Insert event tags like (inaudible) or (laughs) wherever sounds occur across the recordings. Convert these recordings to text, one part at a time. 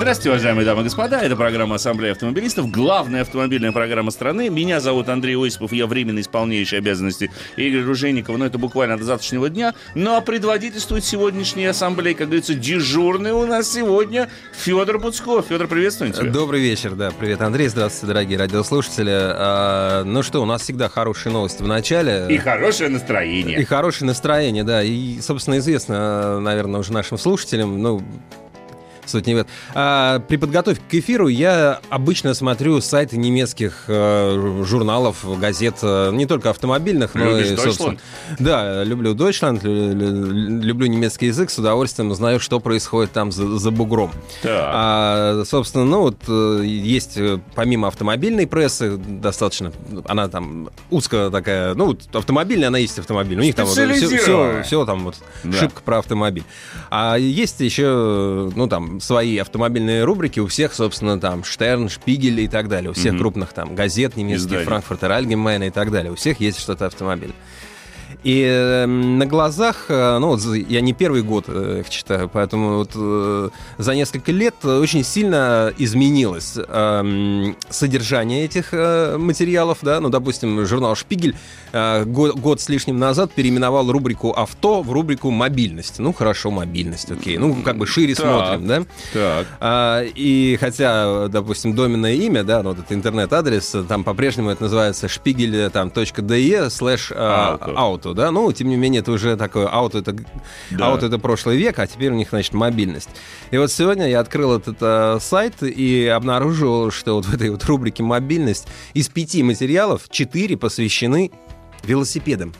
Здравствуйте, уважаемые дамы и господа. Это программа Ассамблея автомобилистов, главная автомобильная программа страны. Меня зовут Андрей Осипов, я временно исполняющий обязанности Игоря Ружейникова, но это буквально до завтрашнего дня. Ну а предводительствует сегодняшней ассамблеи, как говорится, дежурный у нас сегодня Федор Буцко. Федор, приветствую тебя. Добрый вечер, да. Привет, Андрей. Здравствуйте, дорогие радиослушатели. А, ну что, у нас всегда хорошие новости в начале. И хорошее настроение. И хорошее настроение, да. И, собственно, известно, наверное, уже нашим слушателям, ну, суть не в этом. А, при подготовке к эфиру я обычно смотрю сайты немецких э, журналов, газет, э, не только автомобильных, но Любишь и, собственно... Deutschland? Да, люблю Deutschland, лю- лю- люблю немецкий язык, с удовольствием знаю, что происходит там за, за бугром. Так. А, собственно, ну вот э, есть э, помимо автомобильной прессы достаточно, она там узкая такая, ну вот автомобильная, она есть автомобиль, у них там вот все, Специализированная. все, там вот Да. шибко про автомобиль. А есть еще, ну там свои автомобильные рубрики у всех, собственно, там Штерн, Шпигель и так далее, у всех Мгм. крупных там газет немецких. Франкфуртер Альгемайна и так далее, у всех есть что-то автомобиль. И э, на глазах, э, ну вот я не первый год э, их читаю, поэтому вот э, за несколько лет очень сильно изменилось эм, содержание этих э, материалов, да, ну, допустим, журнал «Шпигель» э, год, год с лишним назад переименовал рубрику «Авто» в рубрику «Мобильность». Ну, хорошо, мобильность, окей, ну, как бы шире Так. смотрим, да. Так. А, и хотя, допустим, доменное имя, да, ну, вот это интернет-адрес, там по-прежнему это называется шпигель там, .de слэш Auto. Ауто, да, ну, тем не менее, это уже такое, ауто это, Да. ауто это прошлый век, а теперь у них, значит, мобильность. И вот сегодня я открыл этот а, сайт и обнаружил, что вот в этой вот рубрике «Мобильность» из пяти материалов четыре посвящены велосипедам.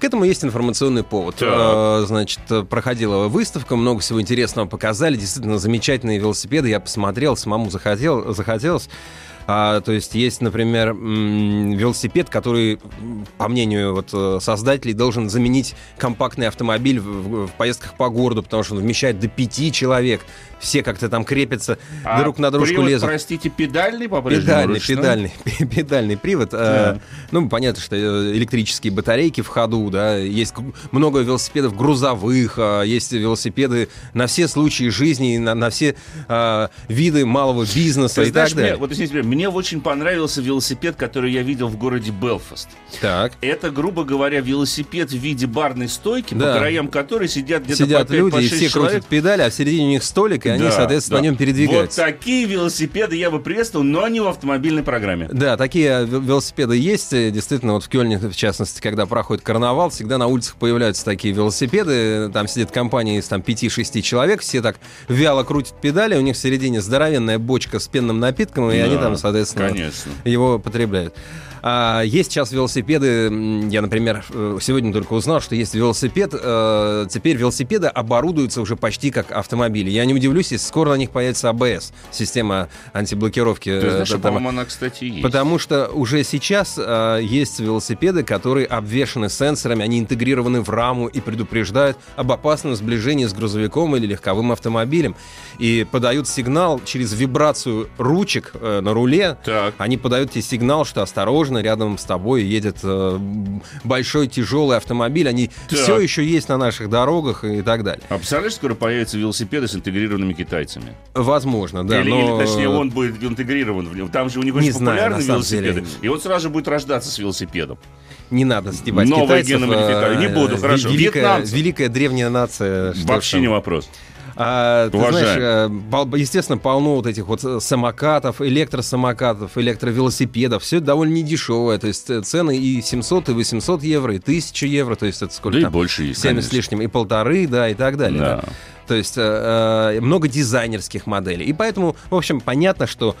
К этому есть информационный повод. Так. Э, Значит, проходила выставка, много всего интересного показали, действительно замечательные велосипеды. Я посмотрел, самому захотел, захотелось. А, то есть есть, например, велосипед, который, по мнению вот, э, создателей, должен заменить компактный автомобиль в, в- поездках по городу, потому что он вмещает до пяти человек. Все как-то там крепятся, А друг на дружку привод, лезут. простите, педальный по-прежнему? Педальный, ручной? педальный, (laughs) педальный привод. Э, Так. Ну, понятно, что э, электрические батарейки в ходу, да, есть много велосипедов грузовых, а, есть велосипеды на все случаи жизни, на, на все а, виды малого бизнеса Ты и так далее. мне, вот извините мне очень понравился велосипед, который я видел в городе Белфаст. Так. Это, грубо говоря, велосипед в виде барной стойки, Да. по краям которой сидят где-то Сидят по 5 люди, по и 6 все человек. крутят педали, а в середине у них столик, и они, Да, соответственно, да. на нем передвигаются. Вот такие велосипеды я бы приветствовал, но не в автомобильной программе. Да, такие ве- велосипеды есть. э, Действительно, вот в Кёльне, в частности, когда проходит карнавал, всегда на улицах появляются такие велосипеды. Там сидит компания из там, 5-6 человек, все так вяло крутят педали, у них в середине здоровенная бочка с пенным напитком, и Да, они там, соответственно, Конечно. его потребляют. А, есть сейчас велосипеды, я, например, э, сегодня только узнал, что есть велосипед, э, теперь велосипеды оборудуются уже почти как автомобили. Я не удивлюсь, если скоро на них появится АБС, система антиблокировки. Ты знаешь, там- по-моему, она, кстати, есть. Потому что уже сейчас э, есть велосипеды, которые обвешаны сенсорами, они интегрированы в раму и предупреждают об опасном сближении с грузовиком или легковым автомобилем. И подают сигнал через вибрацию ручек э, на руле. Так. Они подают тебе сигнал, что осторожно, рядом с тобой едет э, большой тяжелый автомобиль. Они Так. все еще есть на наших дорогах и так далее. А представляешь, скоро появятся велосипеды с интегрированными китайцами? Возможно, да. или, но... или, точнее, он будет интегрирован. Там же у них Не очень знаю, популярны на самом велосипеды. деле. И вот сразу же будет рождаться с велосипедом. Не надо стебать Новая китайцев. геномодификация. Не э, буду, хорошо. Великая, Вьетнамцев. великая древняя нация. Вообще не вопрос. А, ты знаешь, э, естественно, полно вот этих вот э, самокатов, электросамокатов, электровелосипедов. Все это довольно недешевое. То есть э, цены и 700, и 800 евро, и 1000 евро. То есть это сколько Да и там? больше есть, 7 с конечно. лишним, и полторы, да, и так далее. Да. да. То есть э, много дизайнерских моделей. И поэтому, в общем, понятно, что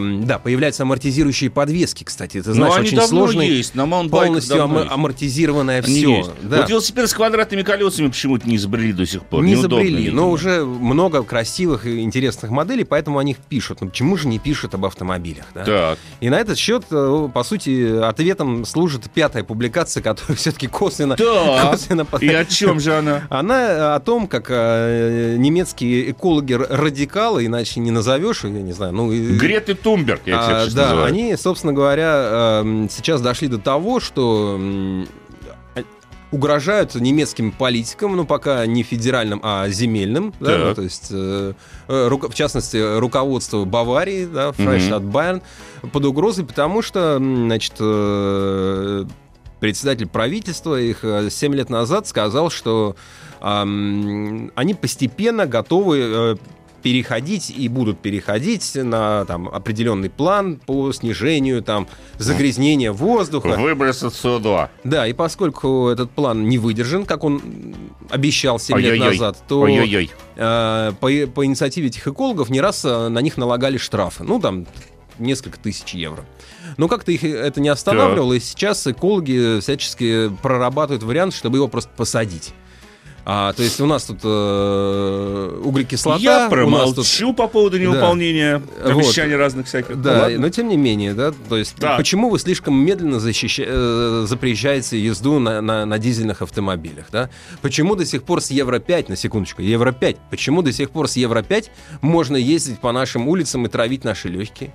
да, появляются амортизирующие подвески, кстати. Ты знаешь, Ну, они очень сложный, есть, на полностью давно ам- амортизированное Они все. есть. Вот велосипеды с квадратными колесами почему-то не изобрели до сих пор. не Неудобно, изобрели, видимо. но уже много красивых и интересных моделей, поэтому о них пишут. Ну почему же не пишут об автомобилях? да? Так. И на этот счет, э, по сути, ответом служит пятая публикация, (laughs) которая все-таки косвенно, Так. косвенно И о чем же она? Она о том, как э, немецкие экологи-радикалы, иначе не назовешь, я не знаю, ну... и- Греты Тумберг, я А, сейчас да, называю. они, собственно говоря, эм, сейчас дошли до того, что а- угрожают немецким политикам, ну пока не федеральным, а земельным, да, Так. ну, то есть, э, э, руко- в частности, руководство Баварии, да, Фрайштадт Байерн, под угрозой, потому что, значит, э, председатель правительства их 7 лет назад сказал, что ам, они постепенно готовы э, переходить и будут переходить на там, определенный план по снижению там, загрязнения воздуха. Выбросы СО2. Да, и поскольку этот план не выдержан, как он обещал 7 лет Ой-ой-ой. назад, то Ой-ой-ой. э, по, по инициативе этих экологов не раз э, на них налагали штрафы. Ну, там, несколько тысяч евро. Но как-то их это не останавливало, и сейчас экологи всячески прорабатывают вариант, чтобы его просто посадить. А, то есть у нас тут э, углекислота, Я промолчу по поводу невыполнения Вот. обещаний разных всяких. Ну Да, ладно. но тем не менее, да, то есть Так. почему вы слишком медленно защища- э, запрещаете езду на, на- на дизельных автомобилях, да? Почему до сих пор с Евро-5, на секундочку, Евро-5, почему до сих пор с Евро-5 можно ездить по нашим улицам и травить наши легкие?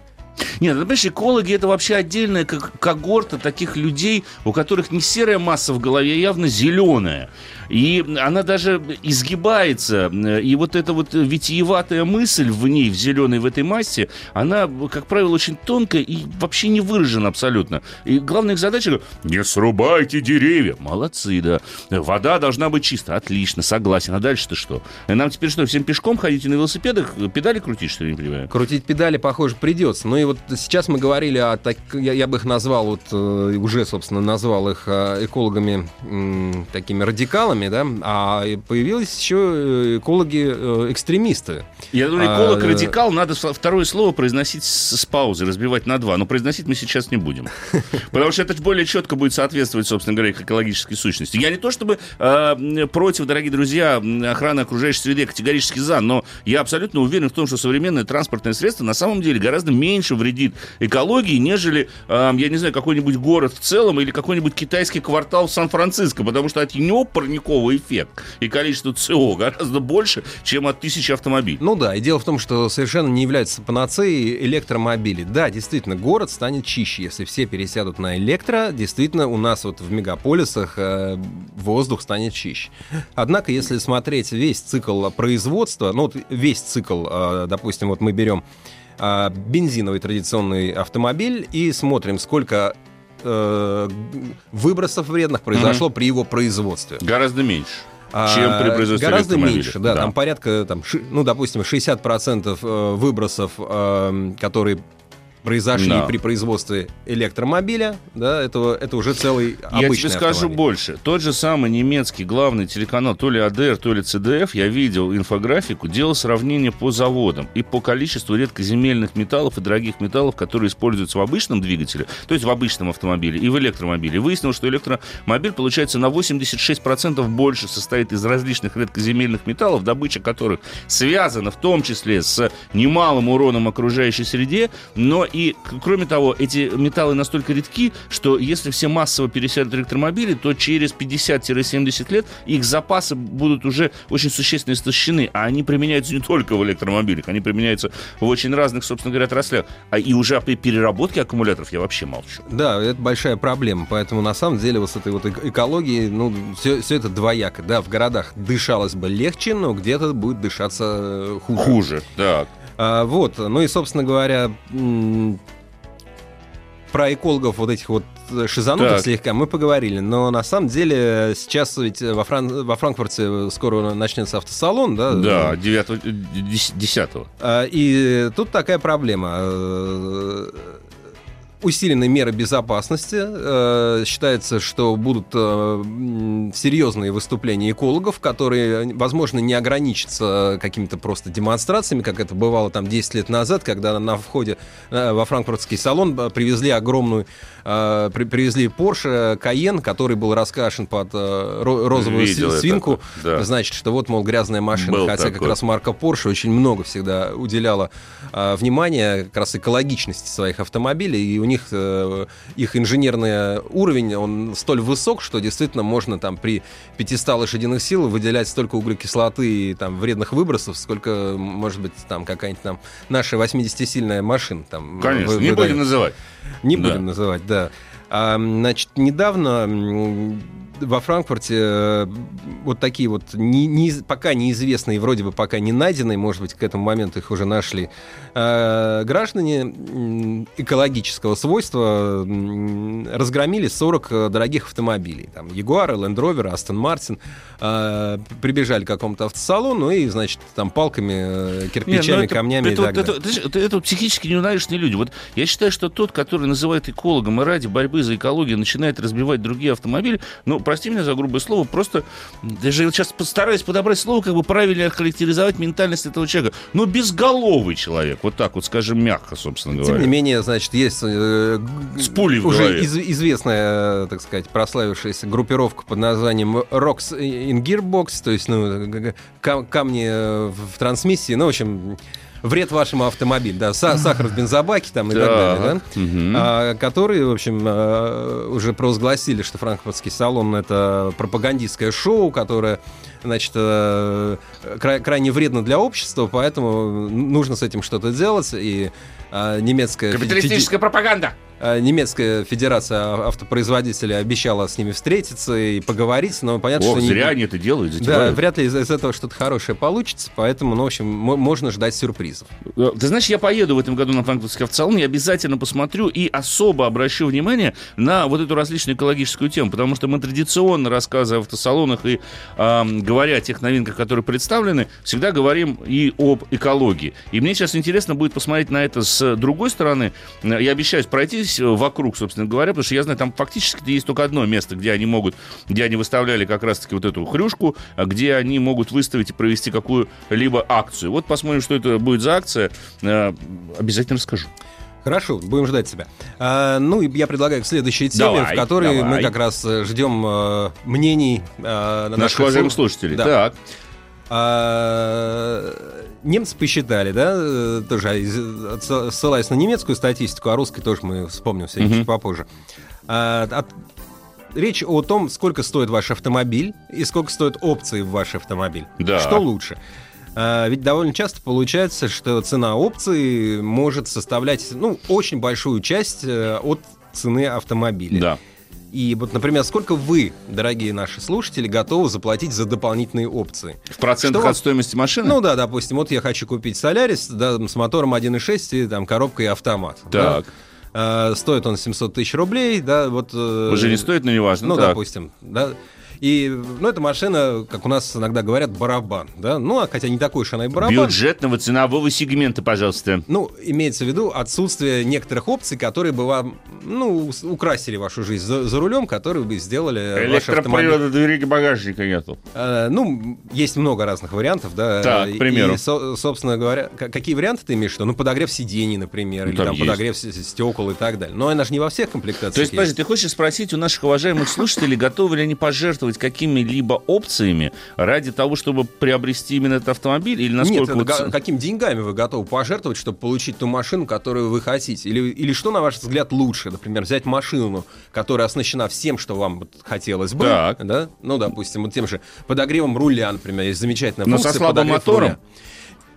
Нет, ну, понимаешь, экологи это вообще отдельная как- когорта таких людей, у которых не серая масса в голове, а явно зеленая. И она даже изгибается. И вот эта вот витиеватая мысль в ней, в зеленой, в этой массе, она, как правило, очень тонкая и вообще не выражена абсолютно. И главная их задача — не срубайте деревья. Молодцы, да. Вода должна быть чистая. Отлично, согласен. А дальше-то что? Нам теперь что, всем пешком ходить на велосипедах? Педали крутить, что ли, не понимаю? Крутить педали, похоже, придется. Ну и вот сейчас мы говорили о так, я, я бы их назвал, вот э, уже, собственно, назвал их э, экологами такими радикалами, да, а появились еще экологи-экстремисты. Я думаю, А, эколог-радикал, надо второе слово произносить с, с паузы, разбивать на два. Но произносить мы сейчас не будем. (laughs) Потому что это более четко будет соответствовать, собственно говоря, их экологической сущности. Я не то чтобы э, против, дорогие друзья, охраны окружающей среды, категорически за, но я абсолютно уверен в том, что современное транспортное средство на самом деле гораздо меньше вредит экологии, нежели, я не знаю, какой-нибудь город в целом или какой-нибудь китайский квартал в Сан-Франциско, потому что от него парниковый эффект и количество СО гораздо больше, чем от тысячи автомобилей. Ну да, и дело в том, что совершенно не является панацеей электромобили. Да, действительно, город станет чище, если все пересядут на электро. Действительно, у нас вот в мегаполисах э, воздух станет чище. Однако, если смотреть весь цикл производства, ну вот весь цикл, э, допустим, вот мы берем бензиновый традиционный автомобиль и смотрим, сколько э, выбросов вредных произошло при его производстве. Гораздо меньше. А, чем при производстве Гораздо меньше, да, Да. Там порядка, там, ну, допустим, 60% э, выбросов, э, которые произошли Да. при производстве электромобиля, да, это, это уже целый Я обычный тебе скажу автомобиль. больше. Тот же самый немецкий главный телеканал, то ли АДР, то ли ЦДФ, я видел инфографику, делал сравнение по заводам и по количеству редкоземельных металлов и дорогих металлов, которые используются в обычном двигателе, то есть в обычном автомобиле и в электромобиле. Выяснилось, что электромобиль, получается, на 86% больше состоит из различных редкоземельных металлов, добыча которых связана в том числе с немалым уроном окружающей среде, но и, кроме того, эти металлы настолько редки, что если все массово пересядут электромобили, то через 50-70 лет их запасы будут уже очень существенно истощены, а они применяются не только в электромобилях, они применяются в очень разных, собственно говоря, отраслях. А и уже при переработке аккумуляторов я вообще молчу. Да, это большая проблема, поэтому на самом деле вот с этой вот эк- экологией, ну, все, это двояко. Да, в городах дышалось бы легче, но где-то будет дышаться э, хуже. Хуже, так. А, вот, ну и, собственно говоря, про экологов вот этих вот э, шизанутых Так. слегка мы поговорили, но на самом деле сейчас ведь во, Фран- во Франкфурте скоро начнется автосалон, да? Да, 9 10 А, И тут такая проблема. Усиленные меры безопасности. Э, Считается, что будут э, серьезные выступления экологов, которые, возможно, не ограничатся какими-то просто демонстрациями, как это бывало там 10 лет назад, когда на входе э, во франкфуртский салон привезли огромную, э, при- привезли Porsche Cayenne, который был раскрашен под э, ро- розовую Видел си- это, свинку. да. Значит, что вот, мол, грязная машина, Был хотя как такой. раз марка Porsche очень много всегда уделяла внимания как раз экологичности своих автомобилей, и у них э, их инженерный уровень, он столь высок, что действительно можно там при 500 лошадиных сил выделять столько углекислоты и там вредных выбросов, сколько, может быть, там какая-нибудь там наша 80-сильная машина. Там, Конечно, вы, не будем называть. Не да. будем называть, да. А, значит, недавно во Франкфурте э, вот такие вот не, не, пока неизвестные, вроде бы пока не найденные, может быть, к этому моменту их уже нашли, э, граждане экологического свойства разгромили 40 э, дорогих автомобилей. Там Ягуары, Land Rover, Aston Martin. Прибежали к какому-то автосалону и, значит, там палками, э, кирпичами, Не, это, камнями это, и так это, далее. Это, это, это психически неуравновешенные люди. Вот я считаю, что тот, который называет экологом и ради борьбы за экологию начинает разбивать другие автомобили, ну, прости меня за грубое слово, просто даже сейчас постараюсь подобрать слово, как бы правильно характеризовать ментальность этого человека. Но безголовый человек, вот так вот, скажем, мягко, собственно говоря. Тем не менее, значит, есть э, С пулей в уже из, известная, так сказать, прославившаяся группировка под названием Rocks in Gearbox, то есть ну, кам камни в трансмиссии, ну, в общем, вред вашему автомобилю, да, сахар в бензобаке там и так, так далее, да, угу. а, которые, в общем, а, уже провозгласили, что франкфуртский салон это пропагандистское шоу, которое значит, э, край, крайне вредно для общества, поэтому нужно с этим что-то делать. И э, немецкая... Капиталистическая феди... пропаганда! Э, немецкая федерация автопроизводителей обещала с ними встретиться и поговорить, но понятно, Ох, что... зря не... они это делают, затевают. Да, вряд ли из, из этого что-то хорошее получится, поэтому, ну, в общем, можно ждать сюрпризов. Э, ты знаешь, я поеду в этом году на франкфуртский автосалон, я обязательно посмотрю и особо обращу внимание на вот эту различную экологическую тему, потому что мы традиционно, рассказывая о автосалонах и э, говоря о тех новинках, которые представлены, всегда говорим и об экологии. И мне сейчас интересно будет посмотреть на это с другой стороны. Э, я обещаюсь пройтись пройтись вокруг, собственно говоря, потому что я знаю, там фактически есть только одно место, где они могут, где они выставляли как раз-таки вот эту хрюшку, а где они могут выставить и провести какую-либо акцию. Вот посмотрим, что это будет за акция. Э, обязательно расскажу. Хорошо, будем ждать тебя. А, ну, я предлагаю к следующей теме, давай, в которой давай. мы как раз э, ждем э, мнений э, наших, наших уважаемых слушателей. Да. Так. А, немцы посчитали, да, э, тоже ссылаясь на немецкую статистику, а русской тоже мы вспомним все mm-hmm. чуть попозже. А, от, речь о том, сколько стоит ваш автомобиль и сколько стоят опции в ваш автомобиль. Да. Что лучше? А, ведь довольно часто получается, что цена опции может составлять, ну, очень большую часть э, от цены автомобиля. Да. И вот, например, сколько вы, дорогие наши слушатели, готовы заплатить за дополнительные опции? В процентах Что... от стоимости машины? Ну да, допустим, вот я хочу купить Солярис да, с мотором 1.6 и там коробкой автомат. Так. Да? стоит он 700 тысяч рублей, да, вот... Э, Уже не стоит, но не важно. Ну, так. допустим, да. И, ну, эта машина, как у нас иногда говорят, барабан, да? Ну, а хотя не такой уж она и барабан. Бюджетного ценового сегмента, пожалуйста. Ну, имеется в виду отсутствие некоторых опций, которые бы вам, ну, украсили вашу жизнь за, за рулем, которые бы сделали Электропривода двери багажника нету. А, ну, есть много разных вариантов, да. Так, к примеру. И, со, собственно говоря, какие варианты ты имеешь? Что? Ну, подогрев сидений, например, ну, или там, там подогрев стекол и так далее. Но она же не во всех комплектациях То есть, подожди, ты хочешь спросить у наших уважаемых слушателей, готовы ли они пожертвовать пожертвовать какими-либо опциями ради того, чтобы приобрести именно этот автомобиль? Или насколько Нет, вот... какими деньгами вы готовы пожертвовать, чтобы получить ту машину, которую вы хотите? Или, или что, на ваш взгляд, лучше? Например, взять машину, которая оснащена всем, что вам хотелось бы. Так. Да? Ну, допустим, вот тем же подогревом руля, например, есть замечательная Но функция. Но со слабым мотором? Руля.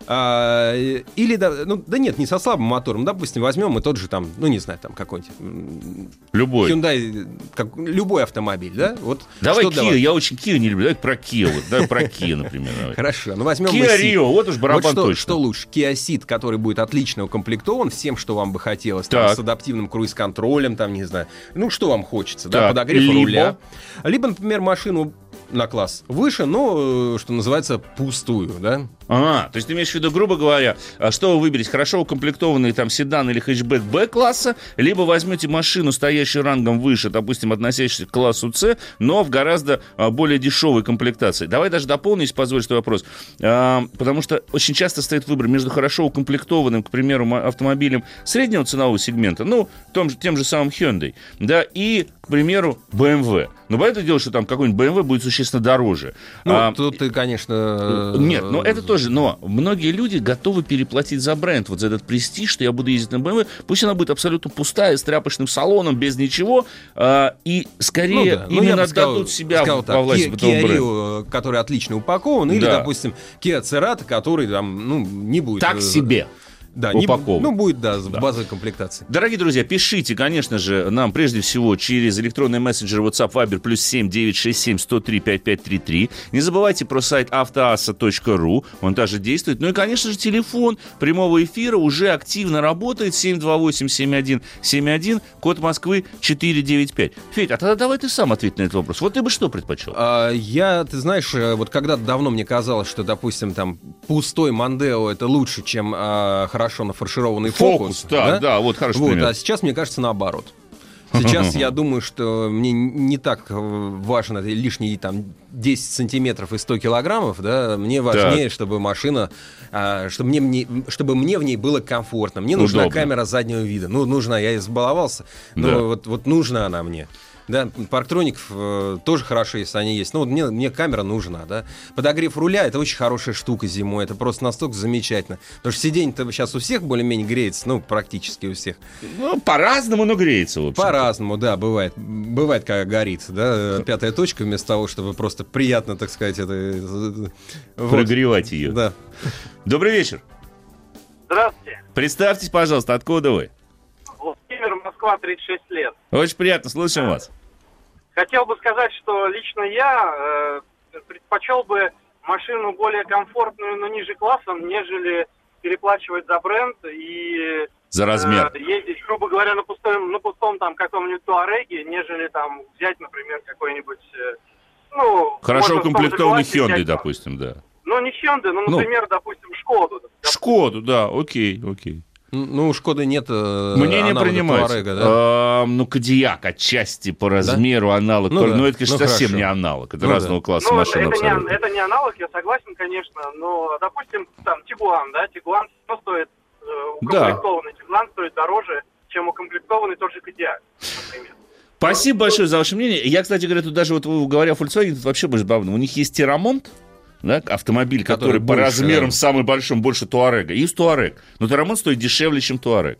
А, или, да, ну, да нет, не со слабым мотором. Допустим, возьмем мы тот же там, ну, не знаю, там какой-нибудь... Любой. Hyundai, как, любой автомобиль, да? Вот давай Kia, я очень Kia не люблю. Давай про Kia, вот, давай про Kia, (laughs) например. Давай. Хорошо, ну возьмем Kia Rio, вот уж барабан вот что, точно. что лучше, Kia Ceed, который будет отлично укомплектован всем, что вам бы хотелось, там, с адаптивным круиз-контролем, там, не знаю, ну, что вам хочется, так. да, подогрев либо... руля. Либо, например, машину на класс выше, но, э, что называется, пустую, да? А, то есть ты имеешь в виду, грубо говоря, а что вы выберете, хорошо укомплектованный там седан или хэтчбэк Б-класса, либо возьмете машину, стоящую рангом выше, допустим, относящуюся к классу С, но в гораздо а, более дешевой комплектации. Давай даже дополню, если позволишь, вопрос. А, потому что очень часто стоит выбор между хорошо укомплектованным, к примеру, автомобилем среднего ценового сегмента, ну, том, тем же самым Hyundai, да, и, к примеру, BMW. Но понятное дело, что там какой-нибудь BMW будет существенно дороже. Ну, а, тут ты, конечно... Нет, но это тоже же, но многие люди готовы переплатить за бренд, вот за этот престиж, что я буду ездить на BMW, пусть она будет абсолютно пустая, с тряпочным салоном, без ничего, а, и скорее Ну да. Ну, именно отдадут сказал- себя сказал во власть Kia- Kia. Rio, э, который отлично упакован, или, Да. допустим, Kia Cerato, который там, ну, не будет... Так э, себе. Да, не, упакован. ну, будет, да, с базовой комплектацией. Дорогие друзья, пишите, конечно же, нам прежде всего через электронный мессенджер WhatsApp Viber плюс 7 967 103 5533. Не забывайте про сайт автоаса.ру, он также действует. Ну и, конечно же, телефон прямого эфира уже активно работает. 728-7171, код Москвы 495. Федь, а тогда давай ты сам ответь на этот вопрос. Вот ты бы что предпочел? А, я, ты знаешь, э, вот когда-то давно мне казалось, что, допустим, там пустой Мандео это лучше, чем а, хорошо нафаршированный фокус. Фокус, да, да, вот хороший Вот, пример. а сейчас мне кажется наоборот. Сейчас (laughs) я думаю, что мне не так э, важно лишние там 10 сантиметров и 100 килограммов, да, мне важнее, чтобы машина, а, чтобы мне, мне- чтобы мне в ней было комфортно. Мне нужна Удобно. камера заднего вида. Ну, нужна, я избаловался, но Да. вот, вот нужна она мне. Да, парктроников э, тоже хорошо, если они есть. Ну, вот мне, мне камера нужна, да. Подогрев руля — это очень хорошая штука зимой. Это просто настолько замечательно. Потому что сиденье-то сейчас у всех более-менее греется, ну, практически у всех. Ну, по-разному, но греется, в общем. По-разному, да, бывает. Бывает, когда горит, да, пятая точка, вместо того, чтобы просто приятно, так сказать, это... э, вот. Прогревать ее. Да. Добрый вечер. Здравствуйте. Представьтесь, пожалуйста, откуда вы? Москва, 36 лет. Очень приятно, слушаем вас. Хотел бы сказать, что лично я э, предпочел бы машину более комфортную, но ниже классом, нежели переплачивать за бренд и За размер. э, ездить, грубо говоря, на пустом, на пустом там каком-нибудь Туареге, нежели там взять, например, какой-нибудь, э, ну... Хорошо укомплектованный Hyundai, взять, допустим, да. Ну, не Hyundai, ну, Ну. например, допустим, Шкоду. Шкоду, да, окей, окей. Ну, у Шкоды нет э, Мнение аналога принимается. Туарега, да? А, ну, Кадиак отчасти по размеру аналог. Ну но да, это, конечно, ну совсем хорошо. не аналог. Это Ну разного да. класса Ну, машина это, абсолютно. не, это не аналог, я согласен, конечно, но, допустим, там, Тигуан, да, Тигуан всё стоит, э, укомплектованный Тигуан стоит дороже, чем укомплектованный тот же Кодиак, например. Спасибо большое за ваше мнение. Я, кстати говоря, тут даже вот говоря о Volkswagen, тут вообще больше забавно. У них есть Терамонт, да, автомобиль, который, Который по больше, размерам да. самый большой, больше Туарега. Есть Туарег. Но Терамонт стоит дешевле, чем Туарег.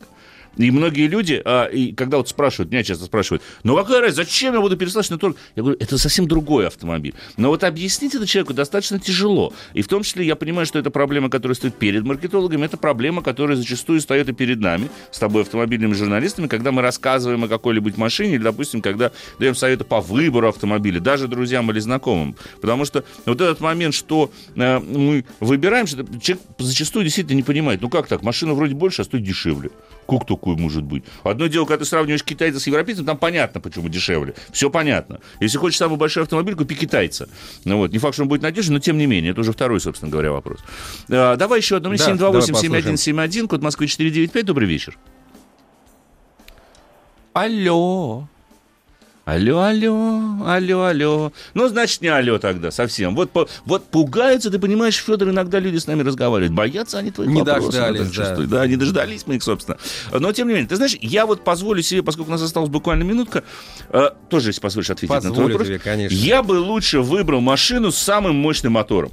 И многие люди, а, и когда вот спрашивают, меня часто спрашивают, ну какая разница, зачем я буду переслать на Туарек? Я говорю, это совсем другой автомобиль. Но вот объяснить это человеку достаточно тяжело. И в том числе я понимаю, что это проблема, которая стоит перед маркетологами, это проблема, которая зачастую стоит и перед нами, с тобой, автомобильными журналистами, когда мы рассказываем о какой-либо машине, или, допустим, когда даем советы по выбору автомобиля, даже друзьям или знакомым. Потому что вот этот момент, что э, мы выбираем, что человек зачастую действительно не понимает, ну как так, машина вроде больше, а стоит дешевле. Как такое может быть? Одно дело, когда ты сравниваешь китайца с европейцем, там понятно, почему дешевле. Все понятно. Если хочешь самый большой автомобиль, купи китайца. Ну вот, не факт, что он будет надежный, но тем не менее, это уже второй, собственно говоря, вопрос. А, давай еще одно. Да, 728-7171, код Москвы 495. Добрый вечер. Алло. Алло, алло, алло, алло. Ну, значит, не алло тогда совсем. Вот, вот пугаются, ты понимаешь, Федор, иногда люди с нами разговаривают. Боятся они твоих Не вопросов, дождались, да. Да, не дождались мы их, собственно. Но, тем не менее, ты знаешь, я вот позволю себе, поскольку у нас осталась буквально минутка, э, тоже, если позволишь ответить на твой Позволю вопрос. тебе, конечно. Я бы лучше выбрал машину с самым мощным мотором.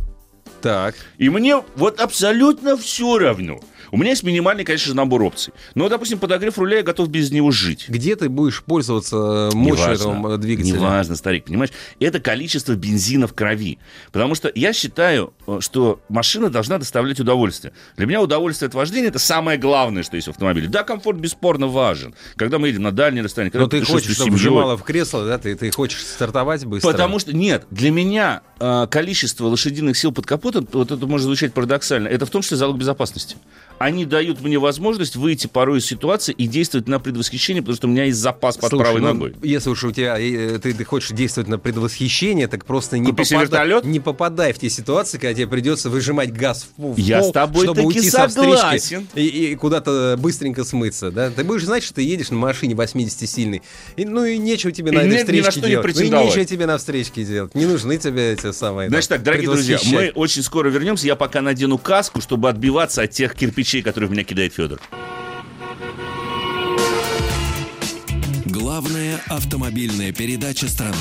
Так. И мне вот абсолютно все равно. У меня есть минимальный, конечно же, набор опций. Но, допустим, подогрев руля я готов без него жить. Где ты будешь пользоваться э, мощью Неважно. этого двигателя? Неважно, старик, понимаешь? Это количество бензина в крови. Потому что я считаю, э, что машина должна доставлять удовольствие. Для меня удовольствие от вождения это самое главное, что есть в автомобиле. Да, комфорт бесспорно важен. Когда мы едем на дальние расстояния, когда Но ты хочешь, чтобы семьей. вжимало в кресло, да? Ты, ты хочешь стартовать быстро? Потому что, нет, для меня э, количество лошадиных сил под капотом, вот это может звучать парадоксально, это в том числе залог безопасности. Они дают мне возможность выйти порой из ситуации и действовать на предвосхищение, потому что у меня есть запас под Слушай, правой ну, ногой. Если уж у тебя э, ты, ты хочешь действовать на предвосхищение, так просто не, Купи попадай, не попадай в те ситуации, когда тебе придется выжимать газ в, пол- Я с тобой чтобы уйти со встречки согласен. и, и куда-то быстренько смыться. Да? Ты будешь знать, что ты едешь на машине 80-сильной. И, ну и нечего тебе И на этой ни на встречке что не делать. Ну и нечего тебе на встречке делать. Не нужны тебе эти самые Значит там, так, дорогие друзья, мы очень скоро вернемся. Я пока надену каску, чтобы отбиваться от тех кирпичей, которые в меня кидает Федор. Главная автомобильная передача страны.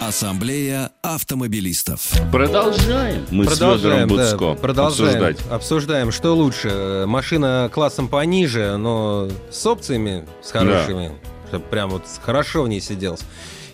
Ассамблея автомобилистов. Продолжаем мы Продолжаем, с Федором да, Буцко продолжаем. обсуждать. Обсуждаем, что лучше. Машина классом пониже, но с опциями, с хорошими, чтобы прям вот хорошо в ней сиделось.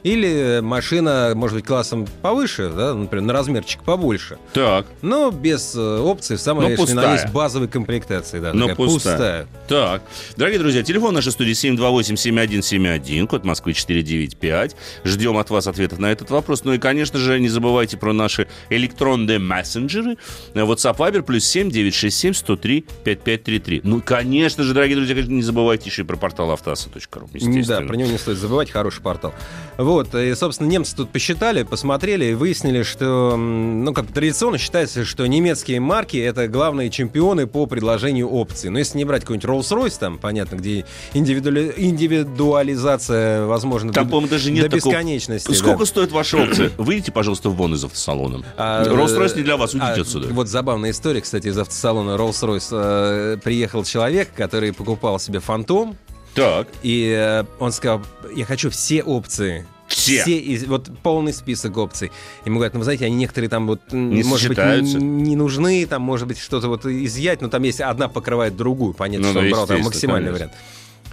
Или машина, может быть, классом повыше, да, например, на размерчик побольше, Так, но без э, опций в самой на пустая. есть базовой комплектации. Да, но такая пустая. Так, дорогие друзья, телефон нашей студии 728-7171, код Москвы 495. Ждем от вас ответов на этот вопрос. Ну и, конечно же, не забывайте про наши электронные мессенджеры. WhatsApp Viber плюс 7 967 103 5533. Ну конечно же, дорогие друзья, не забывайте еще и про портал автоаса.ру. Да, про него не стоит забывать, хороший портал. Вот, и, собственно, немцы тут посчитали, посмотрели и выяснили, что, ну, как традиционно считается, что немецкие марки — это главные чемпионы по предложению опций. Но если не брать какой-нибудь Rolls-Royce, там, понятно, где индивидуали- индивидуализация, возможно, Там, до, даже нет до такого- бесконечности. Сколько да. стоит ваша опция? Выйдите, пожалуйста, вон из автосалона. А, Rolls-Royce не для вас, уйдите а, отсюда. Вот забавная история, кстати, из автосалона Rolls-Royce. Э, Приехал человек, который покупал себе фантом, Так, и э, он сказал, я хочу все опции. Все. из- вот полный список опций. Ему говорят, ну, вы знаете, они некоторые там вот, Не может быть, сочетаются. н- не нужны, там, может быть, что-то вот изъять, но там есть одна покрывает другую, понятно, Ну, что он брал там максимальный конечно. вариант.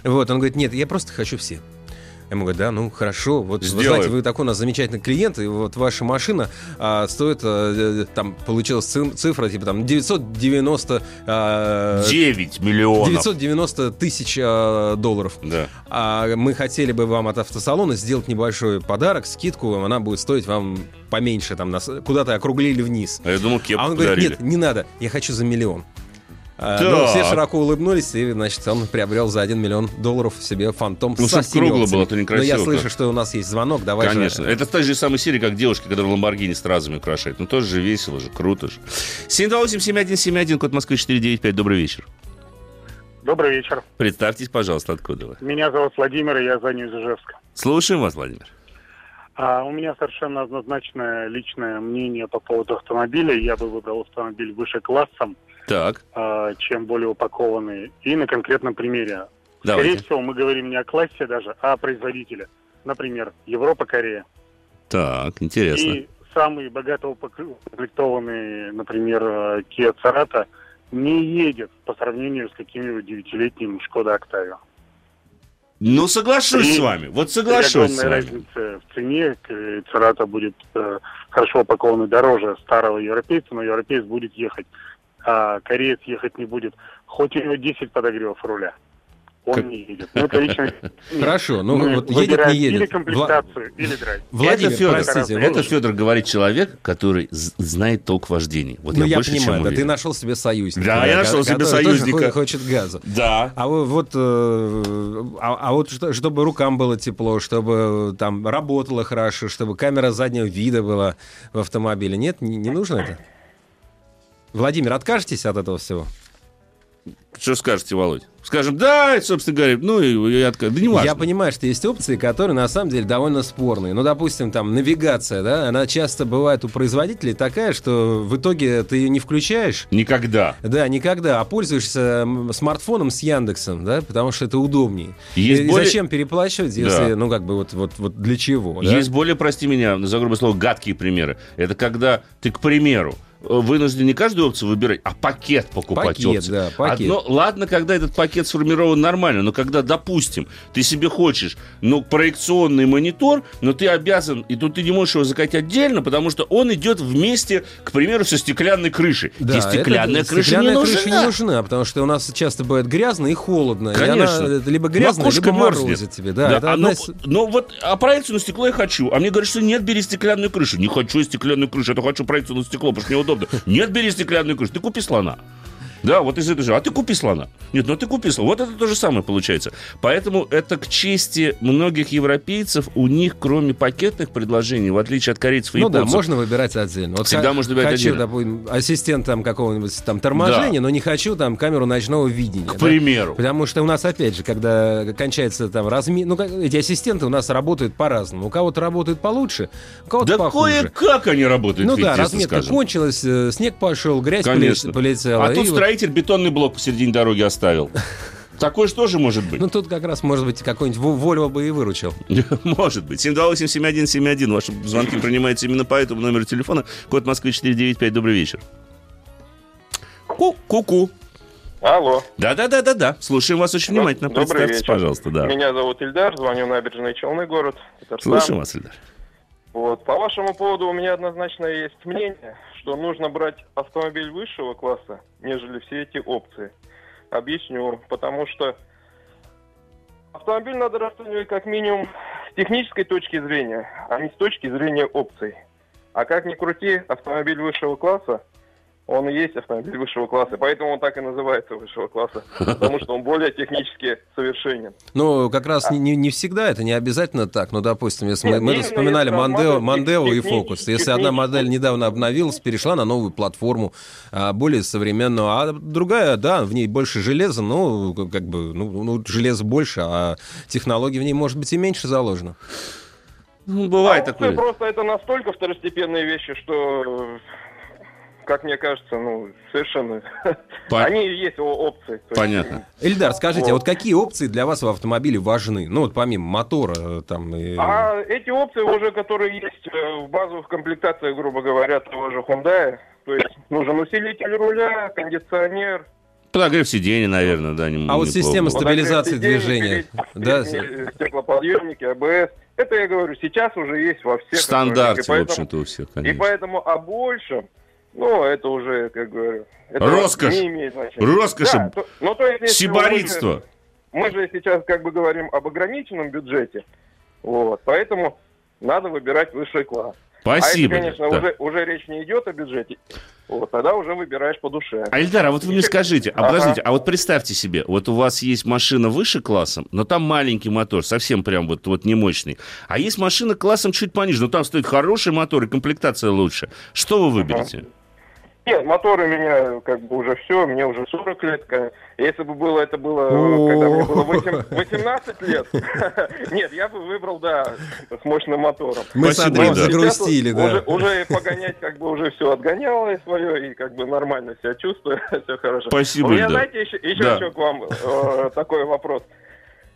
Вот, он говорит, нет, я просто хочу все. Я ему говорю, да, ну хорошо. Вот вы знаете, вы такой у нас замечательный клиент, и вот ваша машина а, стоит, э, там получилась ци- цифра, типа там 990, а, 9 миллионов. 990 тысяч а, долларов. Да. А мы хотели бы вам от автосалона сделать небольшой подарок, скидку, она будет стоить вам поменьше, там куда-то округлили вниз. А я думал, кепку а он говорит, подарили. нет, не надо, я хочу за миллион. А, Так. ну, все широко улыбнулись, и, значит, он приобрел за 1 миллион долларов себе фантом Ну, со чтоб всеми кругло было, то некрасиво Но я слышу, что у нас есть звонок, давай же- Конечно. Это та же самая серия, как девушки, которые Ламборгини стразами украшают. Ну, тоже же весело же, круто же. 728-7171, код Москвы 495. Добрый вечер. Добрый вечер. Представьтесь, пожалуйста, откуда вы. Меня зовут Владимир, и я звоню из Ижевска. Слушаем вас, Владимир. А у меня совершенно однозначное личное мнение по поводу автомобиля. Я бы выбрал автомобиль выше классом, Так, а, чем более упакованный. И на конкретном примере. Скорее давайте. всего, мы говорим не о классе даже, а о производителе. Например, Европа, Корея. Так, интересно. И самый богато укомплектованный, например, э, Kia Cerato не едет по сравнению с каким-нибудь девятилетним Шкода Октавио. Ну, соглашусь При- с вами. Вот соглашусь с вами. разнице в цене. К- Церата будет э, хорошо упакованный дороже старого европейца, но европеец будет ехать, а кореец ехать не будет. Хоть у него 10 подогревов руля. Он Как- не едет. Ну, это лично... (laughs) Хорошо, ну Мы вот едет, не едет. Или Вла- комплектацию, или драйв. (laughs) Владимир, это Федор, простите, это Федор говорит человек, который знает толк в вождении. Вот ну, я, я больше понимаю, чем да, ты нашел себе союзника. Да, я нашел себе союзника. тоже хочет газа. Да. А вот, э, а, а вот что- чтобы рукам было тепло, чтобы там работало хорошо, чтобы камера заднего вида была в автомобиле. Нет, не, не нужно это? Владимир, откажетесь от этого всего? Что скажете, Володь? Скажем, да, собственно говоря, ну и, и отка- Да не важно. Я понимаю, что есть опции, которые на самом деле довольно спорные. Ну, допустим, там навигация, да, она часто бывает у производителей такая, что в итоге ты ее не включаешь. Никогда. Да, никогда. А пользуешься смартфоном с Яндексом, да, потому что это удобнее. Есть и более- зачем переплачивать, если, Да. ну, как бы, вот, вот, вот для чего? да? Есть более, прости меня за грубое слово, гадкие примеры. Это когда ты, к примеру, вынужден не каждую опцию выбирать, а пакет покупать Пакет, опций. да, пакет. Одно- ладно, когда этот пакет сформирован нормально, но когда, допустим, ты себе хочешь, ну, проекционный монитор, но ты обязан, и тут ты не можешь его заказать отдельно, потому что он идет вместе, к примеру, со стеклянной крышей. Да, И стеклянная это- крыша стеклянная не крыша нужна. не нужна, потому что у нас часто бывает грязно и холодно. И Конечно. она э, либо Макушка либо мерзнет. морозит тебе. Да, Да, это а одна ну, из- ну вот, а проекцию на стекло я хочу. А мне говорят, что нет, бери стеклянную крышу. Не хочу стеклянную крышу, я то хочу проекцию на стекло, потому что неудобно. Нет, бери стеклянную крышу, ты купи слона. Да, вот из этой же. А ты купи слона. Нет, ну ты купи слона. Вот это то же самое получается. Поэтому это к чести многих европейцев. У них, кроме пакетных предложений, в отличие от корейцев и Ну да, японцев, можно выбирать отдельно. Вот Всегда ха- можно выбирать хочу, отдельно. допустим, ассистент там какого-нибудь там торможения, но не хочу там камеру ночного видения. к да. примеру. Потому что у нас, опять же, когда кончается там размер... Ну, эти ассистенты у нас работают по-разному. У кого-то работают получше, у кого-то Да похуже. кое-как они работают, Ну ведь, да, разметка скажем. кончилась, э, снег пошел, грязь Конечно. поле- полетела. А тут вот- строитель бетонный блок посередине дороги оставил. (laughs) Такое же тоже может быть. Ну, тут как раз, может быть, какой-нибудь Во- Вольво бы и выручил. (laughs) Может быть. 728-7171. Ваши звонки принимаются именно по этому номеру телефона. Код Москвы 495. Добрый вечер. Ку- Ку-ку. Алло. Да-да-да-да-да. Слушаем вас очень внимательно. добрый Представьтесь, вечер. пожалуйста, да. Меня зовут Ильдар, звоню набережные Челны, город Татарстан. Слушаем вас, Ильдар. Вот. По вашему поводу у меня однозначно есть мнение, что нужно брать автомобиль высшего класса, нежели все эти опции. Объясню. Потому что автомобиль надо расценивать как минимум с технической точки зрения, а не с точки зрения опций. А как ни крути, автомобиль высшего класса, он и есть автомобиль высшего класса, поэтому он так и называется высшего класса, потому что он более технически совершенен. Ну, как раз не, не- не всегда, это не обязательно так. Ну, допустим, если мы, Нет, мы именно вспоминали если Мандео, Мандео и Фокус. Если одна модель недавно обновилась, перешла на новую платформу, а, более современную, а другая, да, в ней больше железа, ну, как бы, ну, ну, железа больше, а технологий в ней, может быть, и меньше заложено. Ну, бывает А такое. Просто это настолько второстепенные вещи, что, как мне кажется, ну, совершенно... По- Они и есть опции. То есть, Понятно. Эльдар, скажите, а Вот. вот какие опции для вас в автомобиле важны? Ну, вот помимо мотора, э, там... и- А эти опции уже, которые есть э, в базовых комплектациях, грубо говоря, того же Hyundai, то есть нужен усилитель руля, кондиционер, Подогрев сиденья, наверное, да. не- А вот неплохо. система подогрев Стабилизация сидений, движения, да? стеклоподъемники, АБС. Это, я говорю, сейчас уже есть во всех В стандарте, и в поэтому- общем-то, у всех, И конечно. поэтому о большем, ну, это уже, как говорю... Это Роскошь. Не имеет значения. Роскошь. Да, то- ну, то есть, Сиборитство. Мы же, мы же сейчас как бы говорим об ограниченном бюджете, вот, поэтому надо выбирать высший класс. Спасибо. А если, конечно, да. уже, уже речь не идет о бюджете, вот, тогда уже выбираешь по душе. А, а вот вы мне скажите, а Ага. подождите, а вот представьте себе, вот у вас есть машина выше классом, но там маленький мотор, совсем прям вот, вот не мощный. А есть машина классом чуть пониже, но там стоит хороший мотор и комплектация лучше. Что вы выберете? Нет, мотор у меня как бы уже все, мне уже 40 лет. Если бы было, это было, когда мне было 8 18 лет. (laughs) Нет, я бы выбрал, да, с мощным мотором. Мы с Андреем загрустили, да. Уже, уже погонять как бы уже все отгоняло свое, и как бы нормально себя чувствую, (laughs) все хорошо. Спасибо, У меня, Эльдар. знаете, еще, еще, Да. еще к вам э, такой вопрос.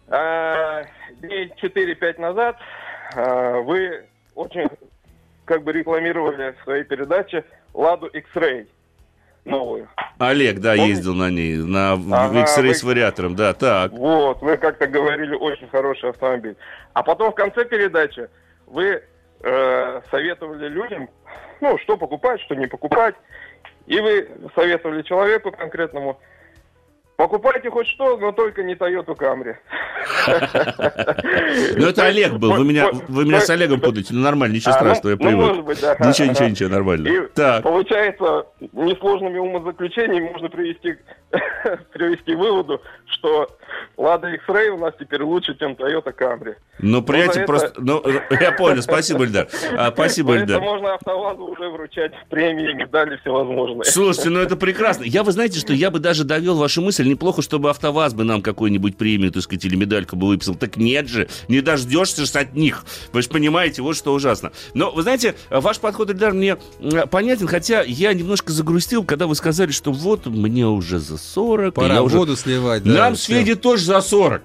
А, Дней 4-5 назад а, вы очень как бы рекламировали в своей передаче Ладу X-Ray новую. Олег, да, Помните? ездил на ней, на Ага, X-Ray вы- с вариатором, да, так. Вот, вы как-то говорили, очень хороший автомобиль. А потом в конце передачи вы э, советовали людям, ну, что покупать, что не покупать. И вы советовали человеку конкретному, покупайте хоть что, но только не Toyota Camry. Ну, это Олег был, вы меня, вы меня с Олегом путаете, ну, нормально, ничего А, ну, страшного, я ну, привык. может быть, да. Ничего, ничего, ничего, нормально. Так, получается, несложными умозаключениями можно привести, (laughs) привести к выводу, что Lada X-Ray у нас теперь лучше, чем Toyota Camry. ну, приятель, за это- просто, ну, (laughs) я понял, спасибо, Эльдар. А, Спасибо, За это Эльдар. можно АвтоВАЗу уже вручать премии, медали всевозможные. Слушайте, ну это прекрасно. Я, вы знаете, что я бы даже довел вашу мысль, неплохо, чтобы АвтоВАЗ бы нам какую-нибудь премию, так сказать, или медальку бы выписал. Так нет же, не дождешься ж от них. Вы же понимаете, вот что ужасно. Но, вы знаете, ваш подход, Эльдар, мне м, понятен, хотя я немножко загрустил, когда вы сказали, что вот мне уже за 40. и Пора я уже... воду сливать, да. Нам с всё. Тоже за 40.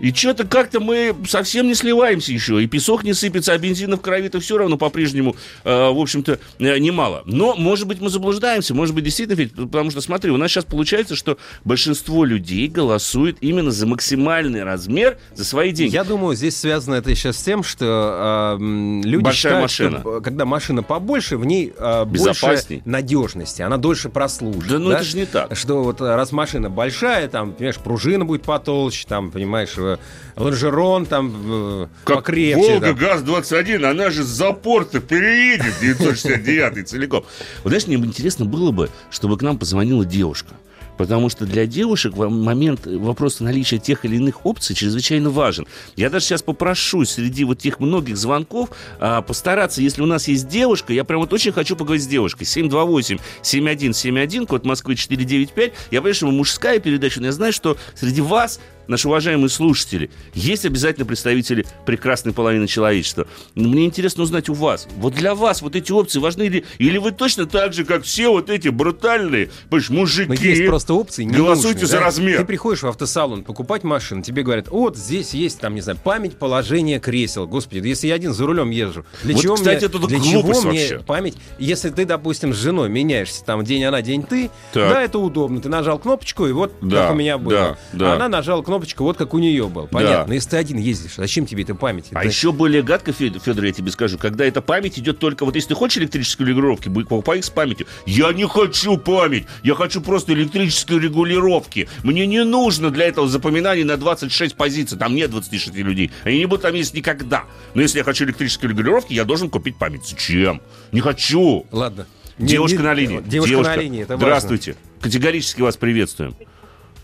И что-то как-то мы совсем не сливаемся еще. И песок не сыпется, а бензина в крови-то все равно по-прежнему, э, в общем-то, э, немало. Но, может быть, мы заблуждаемся, может быть, действительно, Федь, потому что, смотри, у нас сейчас получается, что большинство людей голосует именно за максимальный размер за свои деньги. Я думаю, здесь связано это сейчас с тем, что м, люди Большая считают, машина. что, э, когда машина побольше, в ней а, больше надежности, она дольше прослужит. Да ну это же не так. Что вот а, раз машина большая, там, понимаешь, пружина будет потолще, там, понимаешь, э, лонжерон там э, покрепче. Волга там. ГАЗ-21, она же за порты переедет 969 (laughs) целиком. Вот знаешь, мне бы интересно было бы, чтобы к нам позвонила девушка. Потому что для девушек момент вопроса наличия тех или иных опций чрезвычайно важен. Я даже сейчас попрошу среди вот тех многих звонков а, постараться, если у нас есть девушка, я прям вот очень хочу поговорить с девушкой. 728-7171, код Москвы 495. Я понимаю, что мужская передача, но я знаю, что среди вас наши уважаемые слушатели, есть обязательно представители прекрасной половины человечества. Мне интересно узнать у вас, вот для вас вот эти опции важны или, или вы точно так же, как все вот эти брутальные, понимаешь, мужики, Но есть просто опции не голосуйте нужные, за да? размер. Ты приходишь в автосалон покупать машину, тебе говорят, вот здесь есть там, не знаю, память положения кресел. Господи, если я один за рулем езжу, для Вот, чего кстати, мне, для чего мне вообще. память? Если ты, допустим, с женой меняешься, там день она, день ты, Так. да, это удобно. Ты нажал кнопочку, и вот Да, как у меня было. да, да. Она нажала кнопочку, вот как у нее был. Да. Понятно. Но если ты один ездишь, зачем тебе эта память? А Это- еще более гадко, Фед- Федор, я тебе скажу, когда эта память идет только... Вот если ты хочешь электрические регулировки, покупай их с памятью. Я не хочу память, я хочу просто электрические регулировки. Мне не нужно для этого запоминания на 26 позиций. Там нет 26 людей. Они не будут там есть никогда. Но если я хочу электрические регулировки, я должен купить память. Зачем? Не хочу. Ладно. Не- Девушка не- на линии. Девушка, на линии, это важно. Здравствуйте. Категорически вас приветствуем.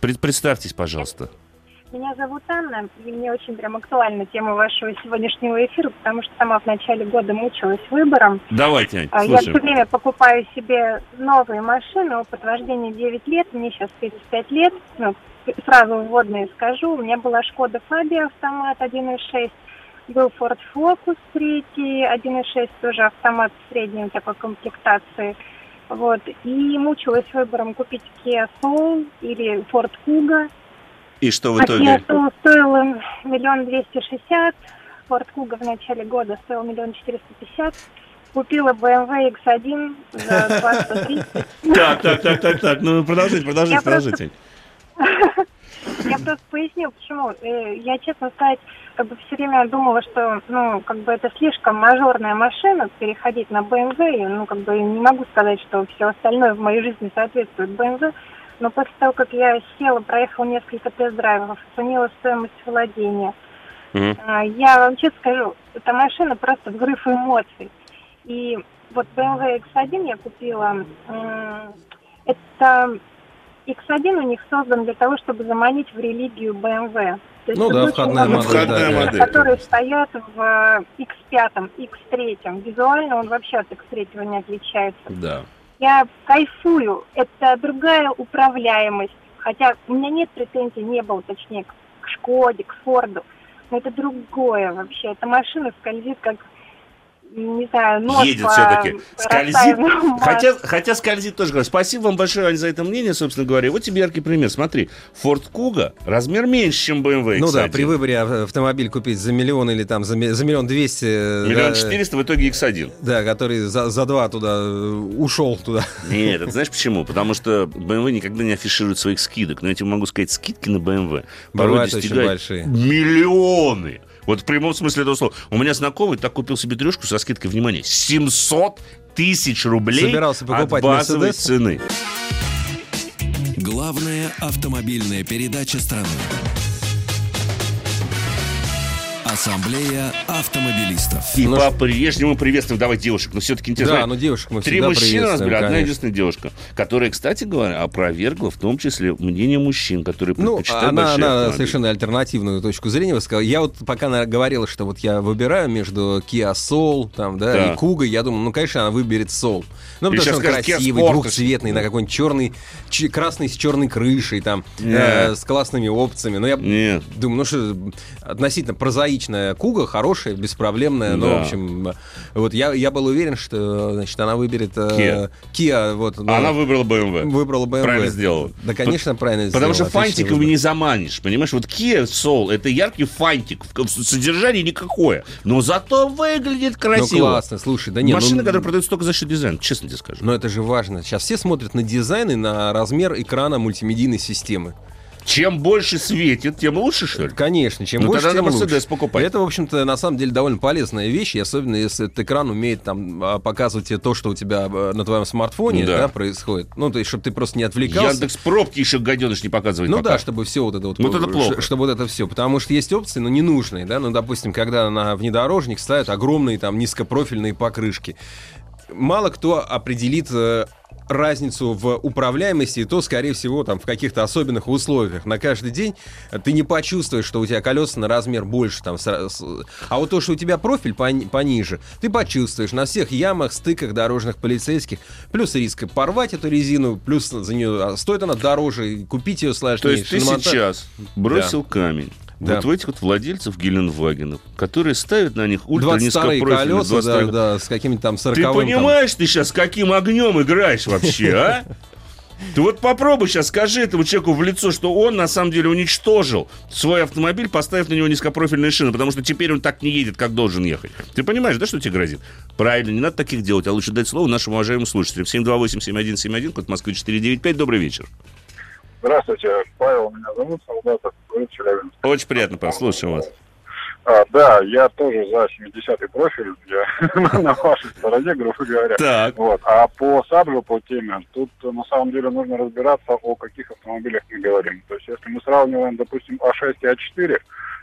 Пред- представьтесь, пожалуйста. Меня зовут Анна, и мне очень прям актуальна тема вашего сегодняшнего эфира, потому что сама в начале года мучилась выбором. Давайте, А Я все время покупаю себе новые машины, опыт вождения 9 лет, мне сейчас 35 лет. Ну, сразу вводные скажу, у меня была Шкода Фабия автомат 1.6, был Ford Focus 3, 1.6, тоже автомат средней такой комплектации. Вот. И мучилась выбором купить Kia Soul или Ford Kuga. И что в итоге? Soul стоила миллион двести шестьдесят, Ford Kuga в начале года стоил миллион четыреста пятьдесят. Купила BMW X1 за 230. Так, так, так, так, так. Ну, продолжите, продолжите, продолжите. Я просто (laughs) поясню, почему. Э, Я, честно сказать, как бы все время думала, что, ну, как бы это слишком мажорная машина, переходить на BMW. И, Ну, как бы не могу сказать, что все остальное в моей жизни соответствует BMW. Но после того, как я села, проехала несколько тест-драйвов, оценила стоимость владения, а, я вам честно скажу, эта машина просто взрыв эмоций. И вот BMW X1 я купила, это X1 у них создан для того, чтобы заманить в религию BMW. То есть Ну да, входная модель, Входная моделей, модель, которые стоят в э, X5, X3. Визуально он вообще от X3 не отличается. Да. Я кайфую. Это другая управляемость. Хотя у меня нет претензий, не было, точнее, к Шкоде, к Форду. Но это другое вообще. Эта машина скользит как, не знаю, нос Едет по все-таки. Скользит. (laughs) Хотя, хотя скользит тоже. говорю. Спасибо вам большое, Ань, за это мнение, собственно говоря. Вот тебе яркий пример. Смотри, Ford Kuga размер меньше, чем BMW Ну да, X1. при выборе ав- автомобиль купить за миллион или там за, за миллион двести. э, Миллион да, четыреста, в итоге X1. Да, который за, за два туда э, ушел туда. Нет, это (laughs) знаешь почему? Потому что BMW никогда не афиширует своих скидок. Но я тебе могу сказать, скидки на BMW порой Бывают очень достигают большие. миллионы. Вот в прямом смысле этого слова. У меня знакомый так купил себе трешку со скидкой, внимание, 700 тысяч рублей Собирался покупать от базовой Мерседес? цены. Главная автомобильная передача страны. Ассамблея автомобилистов. И Ну, по-прежнему приветствуем. Давай девушек, но все-таки интересно. Да, ну девушек мы Три мужчины у нас были, одна единственная девушка, которая, кстати говоря, опровергла в том числе мнение мужчин, которые Ну, предпочитают она, она совершенно альтернативную точку зрения высказала. Я вот пока она говорила, что вот я выбираю между Kia Soul там, да, Да. и Kuga, я думаю, ну, конечно, она выберет Soul. Ну, потому что он скажет красивый, двухцветный, на какой-нибудь черный, ч- красный с черной крышей, там, э, с классными опциями. Но я Нет. думаю, ну что, относительно прозаичная Куга, хорошая, беспроблемная, Да. в общем, вот я, я был уверен, что, значит, она выберет э, Kia. Kia, вот, ну, Она выбрала BMW. выбрала BMW. Правильно сделала. Да, конечно, правильно Потому что сделала, отличный фантиками выбор. не заманишь, понимаешь? Вот Kia Soul это яркий фантик, в- содержании никакое, но зато выглядит Ну красиво. классно, слушай, да нет, Машина, ну, которая продается только за счет дизайна, честно тебе скажу. но это же важно. Сейчас все смотрят на дизайн и на размер экрана мультимедийной системы. Чем больше светит, тем лучше, что ли? Конечно, чем Ну, больше, тогда тем на Mercedes лучше. покупать. Это, в общем-то, на самом деле довольно полезная вещь, и особенно если этот экран умеет там а, показывать тебе то, что у тебя а, на твоем смартфоне Да. да, происходит. Ну, то есть, чтобы ты просто не отвлекался. Яндекс пробки еще гаденыш не показывает Ну пока. да, чтобы все вот это вот, Вот это плохо. чтобы вот это все, потому что есть опции, но ненужные, да, ну допустим, когда на внедорожник ставят огромные там низкопрофильные покрышки, мало кто определит э, разницу в управляемости, то, скорее всего, там в каких-то особенных условиях на каждый день ты не почувствуешь, что у тебя колеса на размер больше. Там, а вот то, что у тебя профиль пони- пониже, ты почувствуешь на всех ямах, стыках дорожных полицейских. Плюс риск порвать эту резину, плюс за нее а, стоит она дороже, купить ее То сложнее. есть ты сейчас бросил камень. Да. Вот в этих вот владельцев Геленвагенов, которые ставят на них 22 ультранизкопрофильные колеса, да, 22 да, с какими-то там Ты 40 понимаешь, ты сейчас каким огнем играешь вообще, а? (laughs) Ты вот попробуй сейчас скажи этому человеку в лицо, что он на самом деле уничтожил свой автомобиль, поставив на него низкопрофильные шины, потому что теперь он так не едет, как должен ехать. Ты понимаешь, да, что тебе грозит? Правильно, не надо таких делать, а лучше дать слово нашим уважаемым слушателям. 728-7171, код Москвы 495. Добрый вечер. Здравствуйте, Павел меня зовут, солдатов, город Челябинск. Очень приятно, послушаем вас. А, да, я тоже за 70-й профиль, я (laughs) на вашей стороне, грубо говоря. Так. Вот. А по саблю, по теме, тут на самом деле нужно разбираться, о каких автомобилях мы говорим. То есть, если мы сравниваем, допустим, А6 и А4,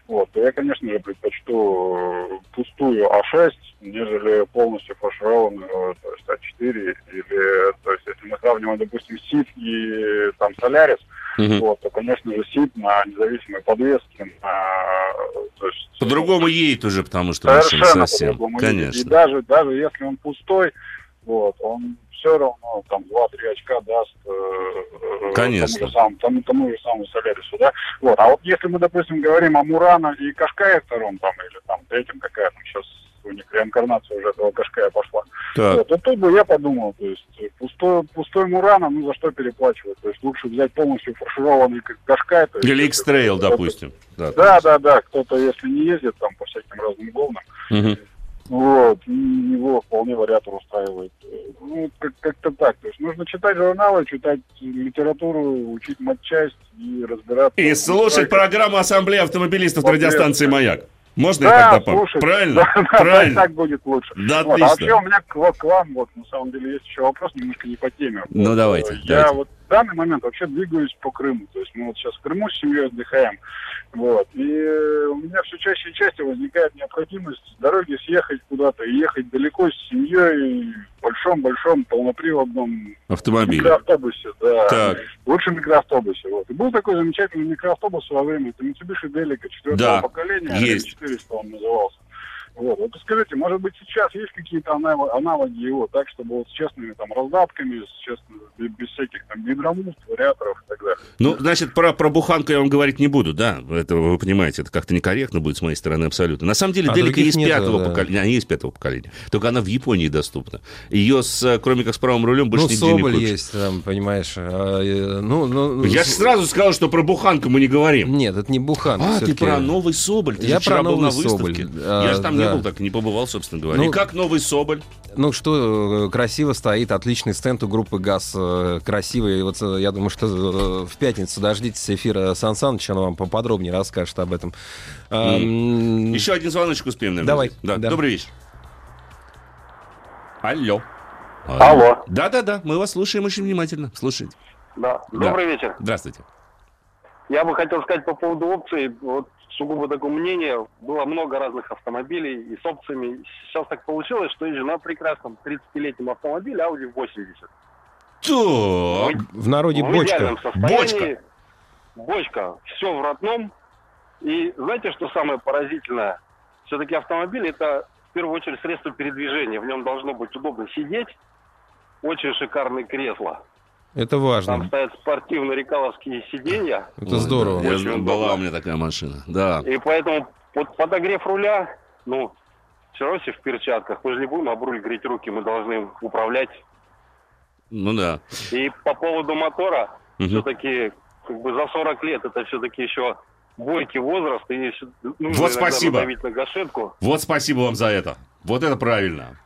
вот, то я, конечно же, предпочту э, пустую А6, нежели полностью фаршированную, то есть А4, или, то есть, если мы сравниваем, допустим, СИФ и там Солярис, Мгм. вот, то, конечно же, СИП на независимой подвеске, на, то есть, По-другому едет уже, потому что совершенно совсем. по-другому едет. И Конечно. даже, даже если он пустой, вот, он все равно там 2-3 очка даст э, э, Конечно. тому же самому, тому, тому же самому Солярису, да. Вот. А вот если мы, допустим, говорим о Мурана и Кашкае втором, там, или там третьем, какая там сейчас у них реинкарнация уже этого Кашкая пошла. Так. Вот, вот тут бы я подумал, то есть э, пустой, пустой Мурана, ну за что переплачивать? То есть лучше взять полностью фаршированный Кашкай. то есть Или X-Trail, допустим. Да, Да, да, да. Кто-то, если не ездит там по всяким разным говнам, Мгм. Вот, и его вполне вариатор устраивает. Ну, как- как-то так. То есть нужно читать журналы, читать литературу, учить матчасть и разбираться. И слушать Как- программу Ассамблеи автомобилистов Вот радиостанции. «Маяк». Можно я Да, так добавлю? слушать. Правильно? (laughs) Да, да, Правильно. так будет лучше. Да, Вот, а вообще у меня к, к вам, вот, на самом деле, есть еще вопрос, немножко не по теме. Ну, Вот, давайте, э, Я давайте. вот в данный момент вообще двигаюсь по Крыму. То есть мы вот сейчас в Крыму с семьей отдыхаем. Вот. И у меня все чаще и чаще возникает необходимость с дороги съехать куда-то и ехать далеко с семьей в большом-большом полноприводном Автомобиль. микроавтобусе. Да. Так. Лучше микроавтобусе. Вот. И был такой замечательный микроавтобус в свое время. Это Mitsubishi Delica четвертого Да, поколения. есть. 400 он назывался. Вот. вот скажите, может быть сейчас есть какие-то анал- аналоги его, так, чтобы вот с честными там раздатками, с честными, без, всяких там гидромуст, вариаторов и так далее. Ну, значит, про, про буханку я вам говорить не буду, да. Это вы понимаете, это как-то некорректно будет с моей стороны абсолютно. На самом деле, А Делика нету, пятого да. поколения. Она есть пятого поколения. Только она в Японии доступна. Ее, с, кроме как с правым рулем, больше Ну, нигде не Соболь купишь. есть, там, понимаешь. а, э, ну, ну, Я с- же сразу сказал, что про буханку мы не говорим. Нет, это не Бухан. А, ты про новый Соболь. Ты Я же вчера про был на новый Соболь. выставке. А, Я же там не да. был, так и не побывал, собственно говоря. Ну, и как новый Соболь? Ну что, э, красиво стоит, отличный стенд у группы ГАЗ, э, красивый. Вот э, я думаю, что в пятницу дождитесь эфира Сан Саныч, он вам поподробнее расскажет об этом. М, Еще один звоночек успеем, наверное. Давай. Да. да. Добрый вечер. Алло. Алло. Да-да-да, мы вас слушаем очень внимательно. Слушайте. Да. Да. Добрый вечер. Здравствуйте. Я бы хотел сказать по поводу опций. Вот сугубо такое мнение. Было много разных автомобилей и с опциями. Сейчас так получилось, что езжу на прекрасном 30-летнем автомобиле Audi 80. Так. в народе в бочка. состоянии. Бочка. Все в родном. И знаете, что самое поразительное? Все-таки автомобиль это в первую очередь средство передвижения. В нем должно быть удобно сидеть. Очень шикарные кресла. Это Там важно. стоят спортивные рекаловские сиденья. Это Ой, здорово. да. Я Очень была у меня такая машина. Да. И поэтому вот подогрев руля, ну, все равно все в перчатках. Мы же не будем об руль греть руки, мы должны управлять. Ну да. И по поводу мотора, Мгм. все-таки как бы за 40 лет это все-таки еще бойкий возраст. И нужно Вот спасибо. на гашетку. Вот спасибо вам за это. Вот это правильно.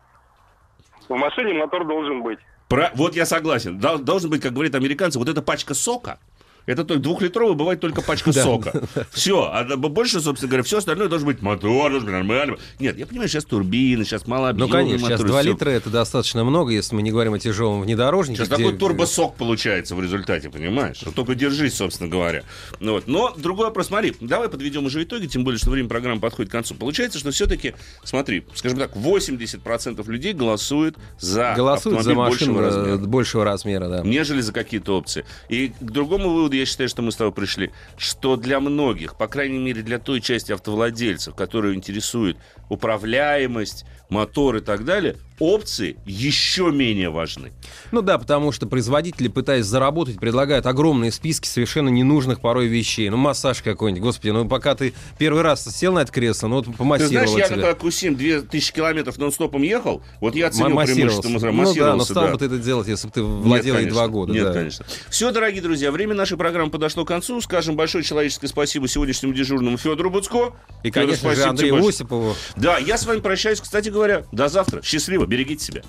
В машине мотор должен быть. Про- Вот я согласен. Дол- Должен быть, как говорят американцы, вот эта пачка сока, Это только двухлитровый бывает только пачка сока. Все. А больше, собственно говоря, все остальное должен быть мотор, должен быть нормально. Нет, я понимаю, сейчас турбины, сейчас малообъемные Ну, конечно, сейчас моторы, 2 всё. литра это достаточно много, если мы не говорим о тяжелом внедорожнике. Сейчас где- такой турбосок (laughs) получается в результате, понимаешь? Вот Только держись, собственно говоря. Ну вот. Но другой вопрос, смотри, давай подведем уже итоги, тем более, что время программы подходит к концу. Получается, что все-таки, смотри, скажем так, 80% людей голосуют за Голосуют за машину большего э, размера. большего размера, да. нежели за какие-то опции. И к другому выводу я считаю, что мы с тобой пришли, что для многих, по крайней мере для той части автовладельцев, которую интересует управляемость, мотор и так далее, опции еще менее важны. Ну да, потому что производители, пытаясь заработать, предлагают огромные списки совершенно ненужных порой вещей. Ну, массаж какой-нибудь, господи, ну пока ты первый раз сел на это кресло, ну вот Ты помассировал знаешь, я тебя. когда Кусим 2000 километров нон-стопом ехал, вот я Массировался. преимущество Ну да, но массировался, стал да. бы ты это делать, если бы ты Нет, владел конечно. два года. Нет, да. конечно. Все, дорогие друзья, время нашей программы подошло к концу. Скажем большое человеческое спасибо сегодняшнему дежурному Федору Буцко. И, конечно же, спасибо Андрею. Осипову. Да, я с вами прощаюсь, кстати говоря. До завтра. Счастливо, берегите себя.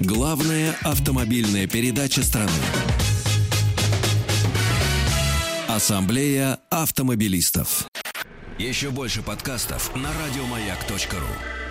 Главная автомобильная передача страны. Ассамблея автомобилистов. Еще больше подкастов на радиомаяк.ру.